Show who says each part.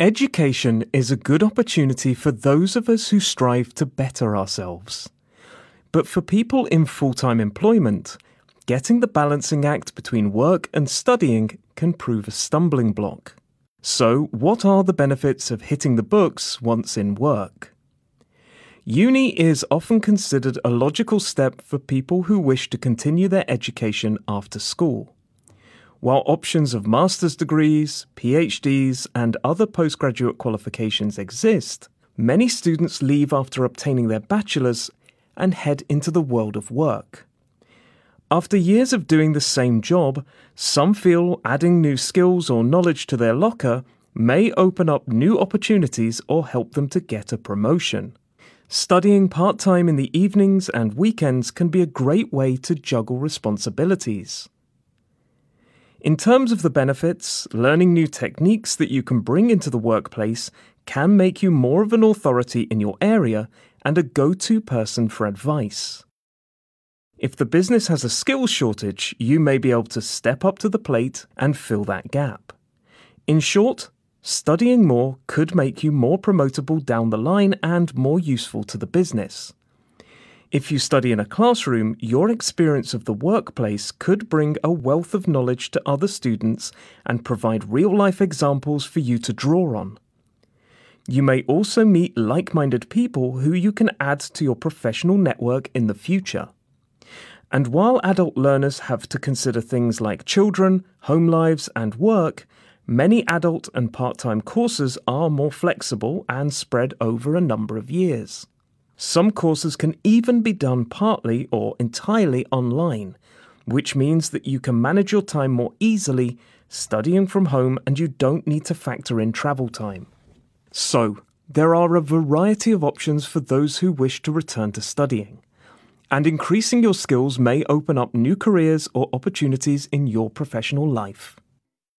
Speaker 1: Education is a good opportunity for those of us who strive to better ourselves. But for people in full time employment, getting the balancing act between work and studying can prove a stumbling block. So, what are the benefits of hitting the books once in work? Uni is often considered a logical step for people who wish to continue their education after school. While options of master's degrees, PhDs, and other postgraduate qualifications exist, many students leave after obtaining their bachelor's and head into the world of work. After years of doing the same job, some feel adding new skills or knowledge to their locker may open up new opportunities or help them to get a promotion. Studying part time in the evenings and weekends can be a great way to juggle responsibilities. In terms of the benefits, learning new techniques that you can bring into the workplace can make you more of an authority in your area and a go to person for advice. If the business has a skills shortage, you may be able to step up to the plate and fill that gap. In short, studying more could make you more promotable down the line and more useful to the business. If you study in a classroom, your experience of the workplace could bring a wealth of knowledge to other students and provide real life examples for you to draw on. You may also meet like minded people who you can add to your professional network in the future. And while adult learners have to consider things like children, home lives, and work, many adult and part time courses are more flexible and spread over a number of years. Some courses can even be done partly or entirely online, which means that you can manage your time more easily studying from home and you don't need to factor in travel time. So, there are a variety of options for those who wish to return to studying. And increasing your skills may open up new careers or opportunities in your professional life.